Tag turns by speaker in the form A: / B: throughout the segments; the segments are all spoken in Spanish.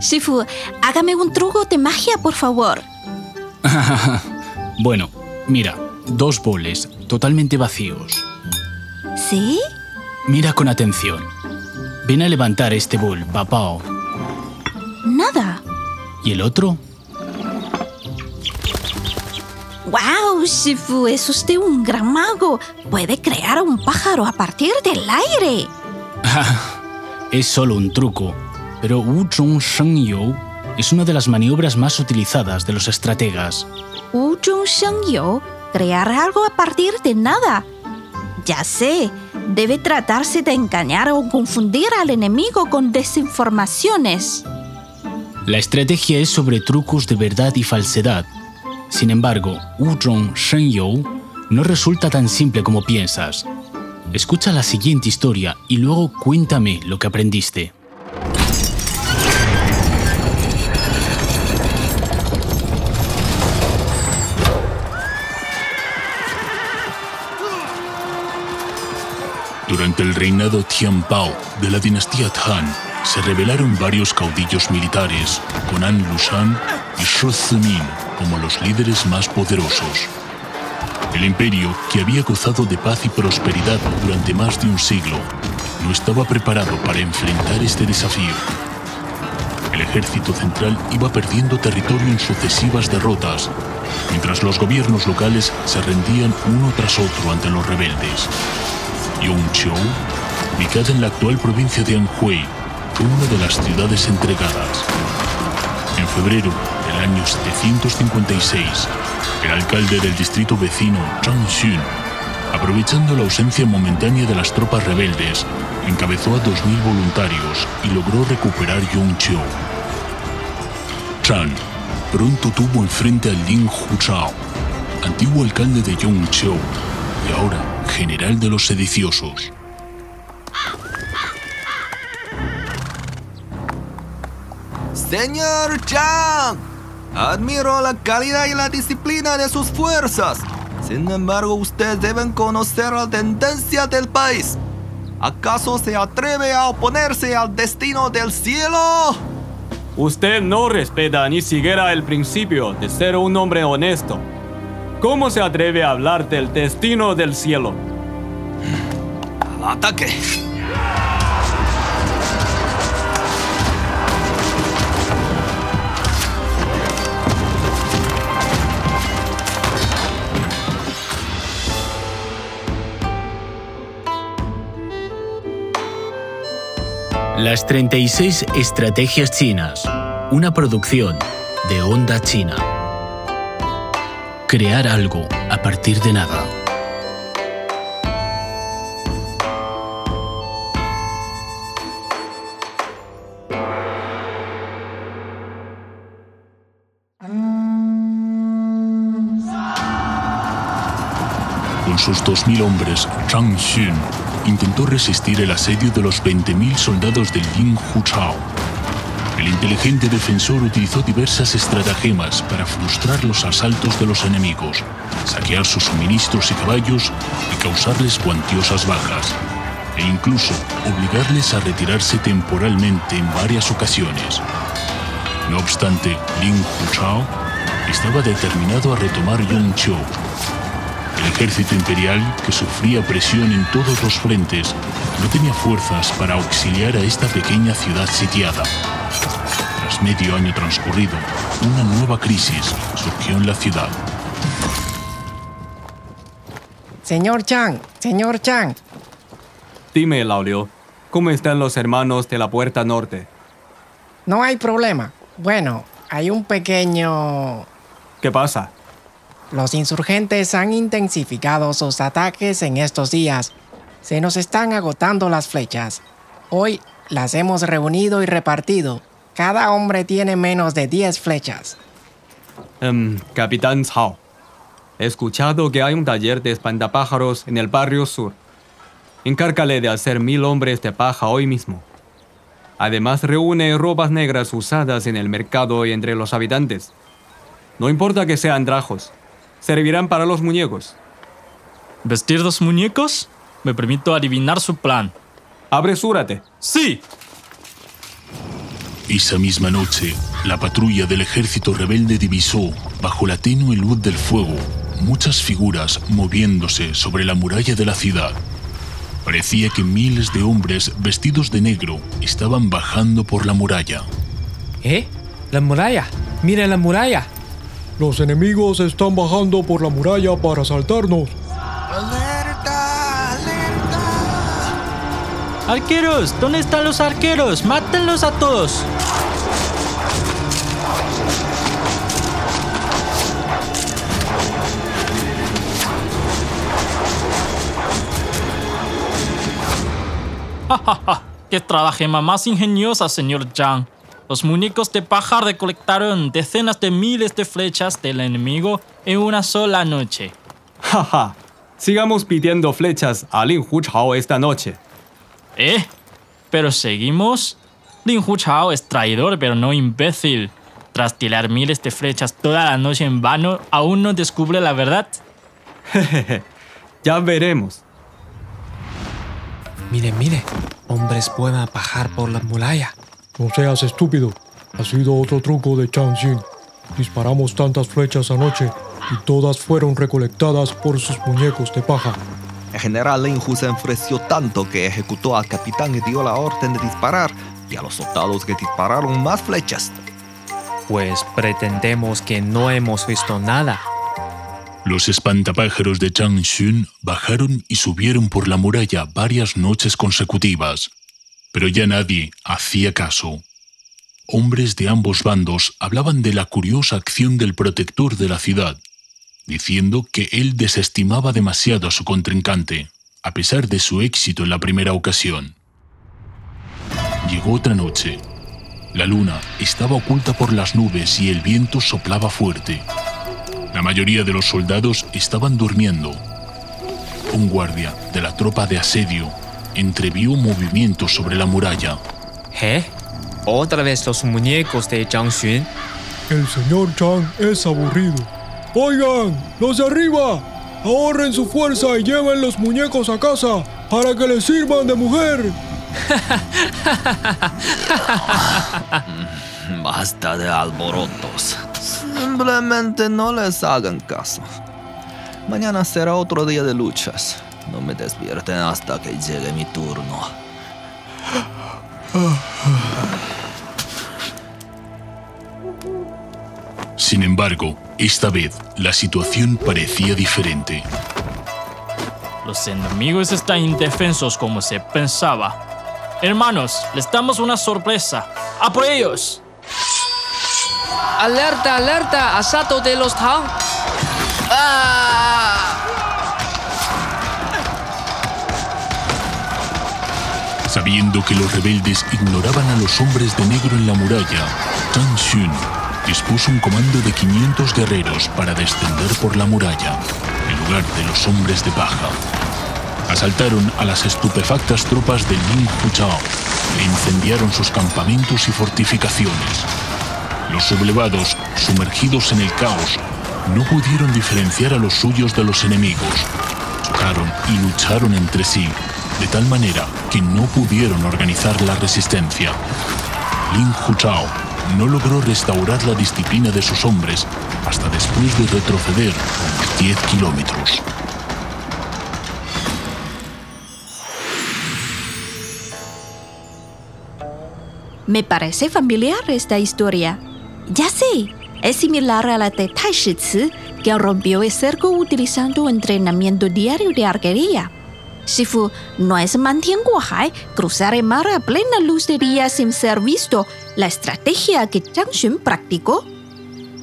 A: Shifu, hágame un truco de magia, por favor.
B: bueno, mira, dos boles totalmente vacíos.
A: ¿Sí?
B: Mira con atención. Ven a levantar este bol, papao.
A: Nada.
B: ¿Y el otro?
A: ¡Wow, Shifu! Es usted un gran mago. Puede crear un pájaro a partir del aire.
B: es solo un truco, pero Wu Zhong Sheng You es una de las maniobras más utilizadas de los estrategas.
A: Wu Zhong Sheng You, crear algo a partir de nada. Ya sé, debe tratarse de engañar o confundir al enemigo con desinformaciones.
B: La estrategia es sobre trucos de verdad y falsedad. Sin embargo, Wuzhong Shenyou no resulta tan simple como piensas. Escucha la siguiente historia y luego cuéntame lo que aprendiste.
C: Durante el reinado Tianpao de la dinastía Han, se rebelaron varios caudillos militares, con An Lushan y Shu Zimin como los líderes más poderosos. El imperio, que había gozado de paz y prosperidad durante más de un siglo, no estaba preparado para enfrentar este desafío. El ejército central iba perdiendo territorio en sucesivas derrotas, mientras los gobiernos locales se rendían uno tras otro ante los rebeldes. Yongqiu, ubicada en la actual provincia de Anhui, fue una de las ciudades entregadas. En febrero del año 756, el alcalde del distrito vecino, Zhang Xun, aprovechando la ausencia momentánea de las tropas rebeldes, encabezó a 2.000 voluntarios y logró recuperar Yongqiu. Zhang pronto tuvo enfrente a Lin Huchao, antiguo alcalde de Yongqiu y ahora general de los sediciosos.
D: Señor Chang, admiro la calidad y la disciplina de sus fuerzas. Sin embargo, ustedes deben conocer la tendencia del país. ¿Acaso se atreve a oponerse al destino del cielo?
E: Usted no respeta ni siquiera el principio de ser un hombre honesto. ¿Cómo se atreve a hablar del destino del cielo?
D: Al ataque.
B: Las 36 Estrategias Chinas, una producción de Onda China. Crear algo a partir de nada.
C: Con sus 2.000 hombres, Zhang Xun intentó resistir el asedio de los 20.000 soldados de Lin Huchao. El inteligente defensor utilizó diversas estratagemas para frustrar los asaltos de los enemigos, saquear sus suministros y caballos y causarles cuantiosas bajas, e incluso obligarles a retirarse temporalmente en varias ocasiones. No obstante, Lin Huchao estaba determinado a retomar Yongqiu el ejército imperial, que sufría presión en todos los frentes, no tenía fuerzas para auxiliar a esta pequeña ciudad sitiada. Tras medio año transcurrido, una nueva crisis surgió en la ciudad.
F: Señor Chang, señor Chang.
E: Dime, Laulio, ¿cómo están los hermanos de la Puerta Norte?
F: No hay problema. Bueno, hay un pequeño...
E: ¿Qué pasa?
F: Los insurgentes han intensificado sus ataques en estos días. Se nos están agotando las flechas. Hoy las hemos reunido y repartido. Cada hombre tiene menos de 10 flechas.
E: Um, Capitán Cao, he escuchado que hay un taller de espantapájaros en el barrio sur. Encárgale de hacer mil hombres de paja hoy mismo. Además, reúne ropas negras usadas en el mercado y entre los habitantes. No importa que sean drajos, servirán para los muñecos.
G: ¿Vestir los muñecos? Me permito adivinar su plan.
E: Apresúrate.
G: Sí.
C: Esa misma noche, la patrulla del ejército rebelde divisó, bajo la tenue luz del fuego, muchas figuras moviéndose sobre la muralla de la ciudad. Parecía que miles de hombres vestidos de negro estaban bajando por la muralla.
H: ¿Eh? La muralla. Mira la muralla.
I: Los enemigos están bajando por la muralla para asaltarnos.
G: Arqueros, ¿dónde están los arqueros? Mátenlos a todos. Ja. ¡Qué trabajema más ingeniosa, señor Zhang! Los muñecos de paja recolectaron decenas de miles de flechas del enemigo en una sola noche.
E: Jaja. Sigamos pidiendo flechas a Lin Huchao esta noche.
G: ¿Eh? Pero seguimos. Lin Huchao es traidor, pero no imbécil. Tras tirar miles de flechas toda la noche en vano, aún no descubre la verdad.
E: Ya veremos.
H: Mire, mire. Hombres pueden bajar por la muralla.
I: No seas estúpido. Ha sido otro truco de Chang Xin. Disparamos tantas flechas anoche y todas fueron recolectadas por sus muñecos de paja.
D: El general Lin Hu se enfureció tanto que ejecutó al capitán y dio la orden de disparar, y a los soldados que dispararon más flechas.
H: Pues pretendemos que no hemos visto nada.
C: Los espantapájaros de Chang Xun bajaron y subieron por la muralla varias noches consecutivas, pero ya nadie hacía caso. Hombres de ambos bandos hablaban de la curiosa acción del protector de la ciudad, diciendo que él desestimaba demasiado a su contrincante, a pesar de su éxito en la primera ocasión. Llegó otra noche. La luna estaba oculta por las nubes y el viento soplaba fuerte. La mayoría de los soldados estaban durmiendo. Un guardia de la tropa de asedio entrevió movimientos sobre la muralla.
H: ¿Eh? ¿Otra vez los muñecos de Zhang Xun?
I: El señor Chang es aburrido. Oigan, los de arriba, ahorren su fuerza y lleven los muñecos a casa para que les sirvan de mujer.
D: Basta de alborotos. Simplemente no les hagan caso. Mañana será otro día de luchas. No me despierten hasta que llegue mi turno.
C: Sin embargo, esta vez la situación parecía diferente.
G: Los enemigos están indefensos como se pensaba. Hermanos, les damos una sorpresa. ¡A por ellos!
H: ¡Alerta, alerta! ¡Asalto de los Tang!
C: Sabiendo que los rebeldes ignoraban a los hombres de negro en la muralla, Zhang Xun dispuso un comando de 500 guerreros para descender por la muralla, en lugar de los hombres de paja. Asaltaron a las estupefactas tropas de Lin Huchao e incendiaron sus campamentos y fortificaciones. Los sublevados, sumergidos en el caos, no pudieron diferenciar a los suyos de los enemigos. Chocaron y lucharon entre sí, de tal manera que no pudieron organizar la resistencia. Lin Huchao no logró restaurar la disciplina de sus hombres hasta después de retroceder unos 10 kilómetros.
A: Me parece familiar esta historia. Ya sé, es similar a la de Tai Shi que rompió el cerco utilizando entrenamiento diario de arquería. Shifu, no es Mantianguahai cruzar el mar a plena luz de día sin ser visto, la estrategia que Zhang Xun practicó.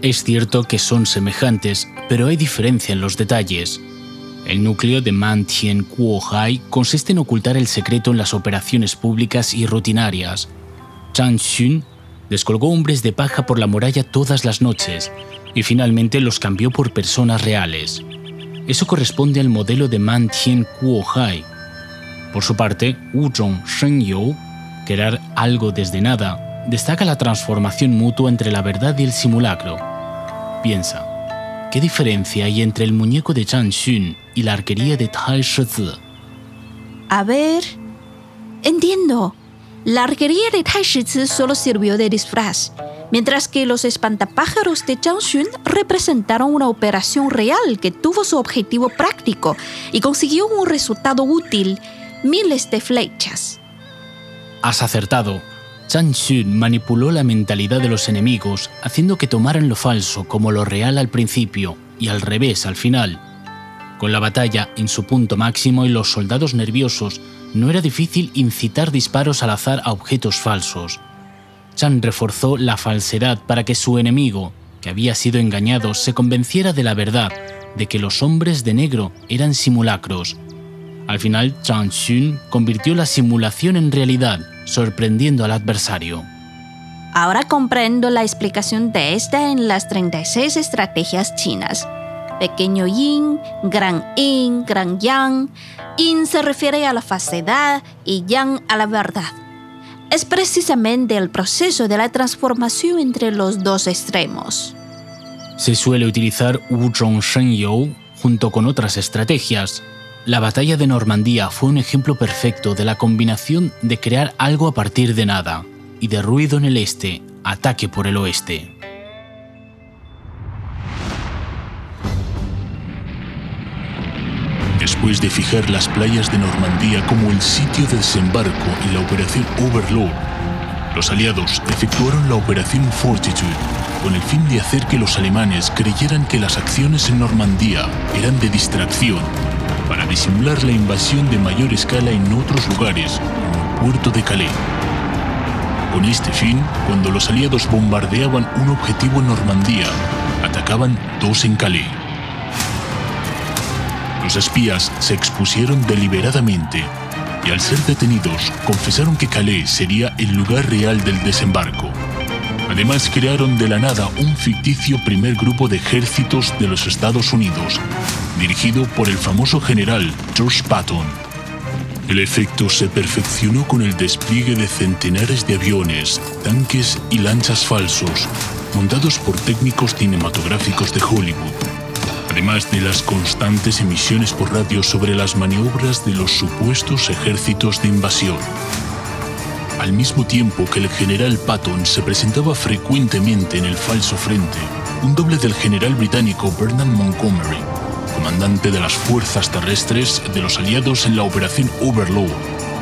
B: Es cierto que son semejantes, pero hay diferencia en los detalles. El núcleo de Man Tien consiste en ocultar el secreto en las operaciones públicas y rutinarias. Zhang Xun descolgó hombres de paja por la muralla todas las noches y finalmente los cambió por personas reales. Eso corresponde al modelo de Man Tien Kuo Hai. Por su parte, Wu Zhong Shen You, crear algo desde nada, destaca la transformación mutua entre la verdad y el simulacro. Piensa, ¿qué diferencia hay entre el muñeco de Zhang Xun y la arquería de Tai Shizi?
A: A ver, entiendo. La arquería de Tai Shi solo sirvió de disfraz, mientras que los espantapájaros de Zhang Xun representaron una operación real que tuvo su objetivo práctico y consiguió un resultado útil, miles de flechas.
B: Has acertado. Zhang Xun manipuló la mentalidad de los enemigos, haciendo que tomaran lo falso como lo real al principio y al revés al final. Con la batalla en su punto máximo y los soldados nerviosos, no era difícil incitar disparos al azar a objetos falsos. Chan reforzó la falsedad para que su enemigo, que había sido engañado, se convenciera de la verdad, de que los hombres de negro eran simulacros. Al final, Chan Xun convirtió la simulación en realidad, sorprendiendo al adversario.
A: Ahora comprendo la explicación de esta en las 36 estrategias chinas. Pequeño yin, gran yin, gran yang. Yin se refiere a la falsedad y yang a la verdad. Es precisamente el proceso de la transformación entre los dos extremos.
B: Se suele utilizar Wu Zhong You junto con otras estrategias. La batalla de Normandía fue un ejemplo perfecto de la combinación de crear algo a partir de nada y de ruido en el este, ataque por el oeste.
C: Después de fijar las playas de Normandía como el sitio de desembarco en la Operación Overlord, los aliados efectuaron la Operación Fortitude con el fin de hacer que los alemanes creyeran que las acciones en Normandía eran de distracción para disimular la invasión de mayor escala en otros lugares, como el puerto de Calais. Con este fin, cuando los aliados bombardeaban un objetivo en Normandía, atacaban dos en Calais. Los espías se expusieron deliberadamente y al ser detenidos confesaron que Calais sería el lugar real del desembarco. Además crearon de la nada un ficticio primer grupo de ejércitos de los Estados Unidos, dirigido por el famoso general George Patton. El efecto se perfeccionó con el despliegue de centenares de aviones, tanques y lanchas falsos, montados por técnicos cinematográficos de Hollywood, además de las constantes emisiones por radio sobre las maniobras de los supuestos ejércitos de invasión. Al mismo tiempo que el general Patton se presentaba frecuentemente en el falso frente, un doble del general británico Bernard Montgomery, comandante de las fuerzas terrestres de los aliados en la Operación Overlord,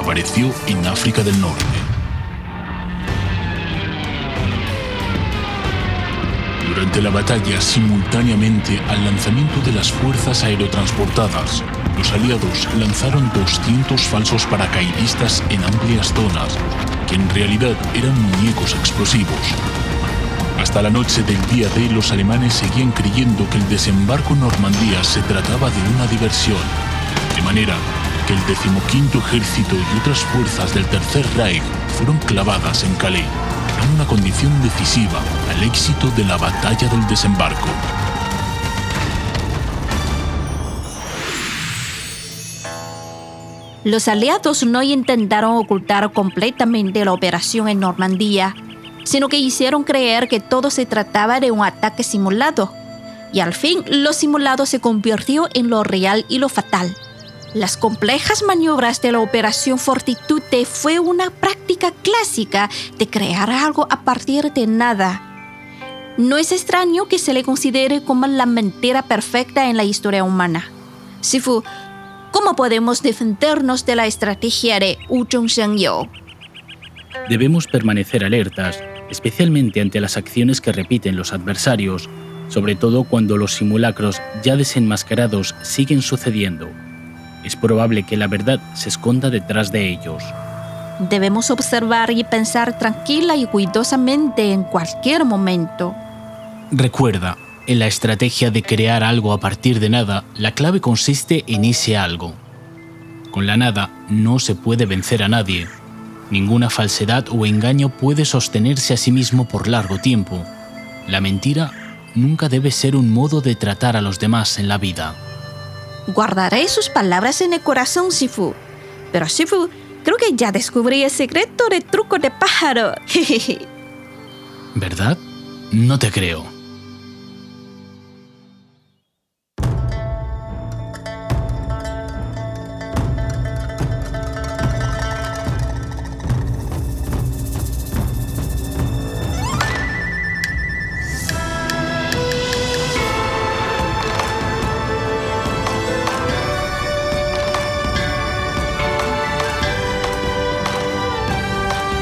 C: apareció en África del Norte. Durante la batalla, simultáneamente al lanzamiento de las fuerzas aerotransportadas, los aliados lanzaron 200 falsos paracaidistas en amplias zonas, que en realidad eran muñecos explosivos. Hasta la noche del día D, los alemanes seguían creyendo que el desembarco en Normandía se trataba de una diversión, de manera que el decimoquinto ejército y otras fuerzas del Tercer Reich fueron clavadas en Calais, una condición decisiva al éxito de la batalla del desembarco.
A: Los aliados no intentaron ocultar completamente la operación en Normandía, sino que hicieron creer que todo se trataba de un ataque simulado. Y al fin lo simulado se convirtió en lo real y lo fatal. Las complejas maniobras de la Operación Fortitude fue una práctica clásica de crear algo a partir de nada. No es extraño que se le considere como la mentira perfecta en la historia humana. Sifu, ¿cómo podemos defendernos de la estrategia de Wu
B: Debemos permanecer alertas, especialmente ante las acciones que repiten los adversarios, sobre todo cuando los simulacros ya desenmascarados siguen sucediendo. Es probable que la verdad se esconda detrás de ellos.
A: Debemos observar y pensar tranquila y cuidadosamente en cualquier momento.
B: Recuerda, en la estrategia de crear algo a partir de nada, la clave consiste en ese algo. Con la nada no se puede vencer a nadie. Ninguna falsedad o engaño puede sostenerse a sí mismo por largo tiempo. La mentira nunca debe ser un modo de tratar a los demás en la vida.
A: Guardaré sus palabras en el corazón, Sifu. Pero Sifu, creo que ya descubrí el secreto del truco de pájaro.
B: ¿Verdad? No te creo.